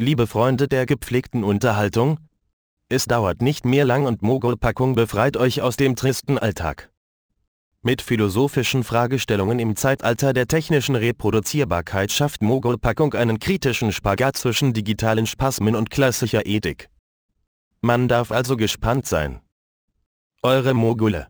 Liebe Freunde der gepflegten Unterhaltung, es dauert nicht mehr lang und Mogulpackung befreit euch aus dem tristen Alltag. Mit philosophischen Fragestellungen im Zeitalter der technischen Reproduzierbarkeit schafft Mogulpackung einen kritischen Spagat zwischen digitalen Spasmen und klassischer Ethik. Man darf also gespannt sein. Eure Mogule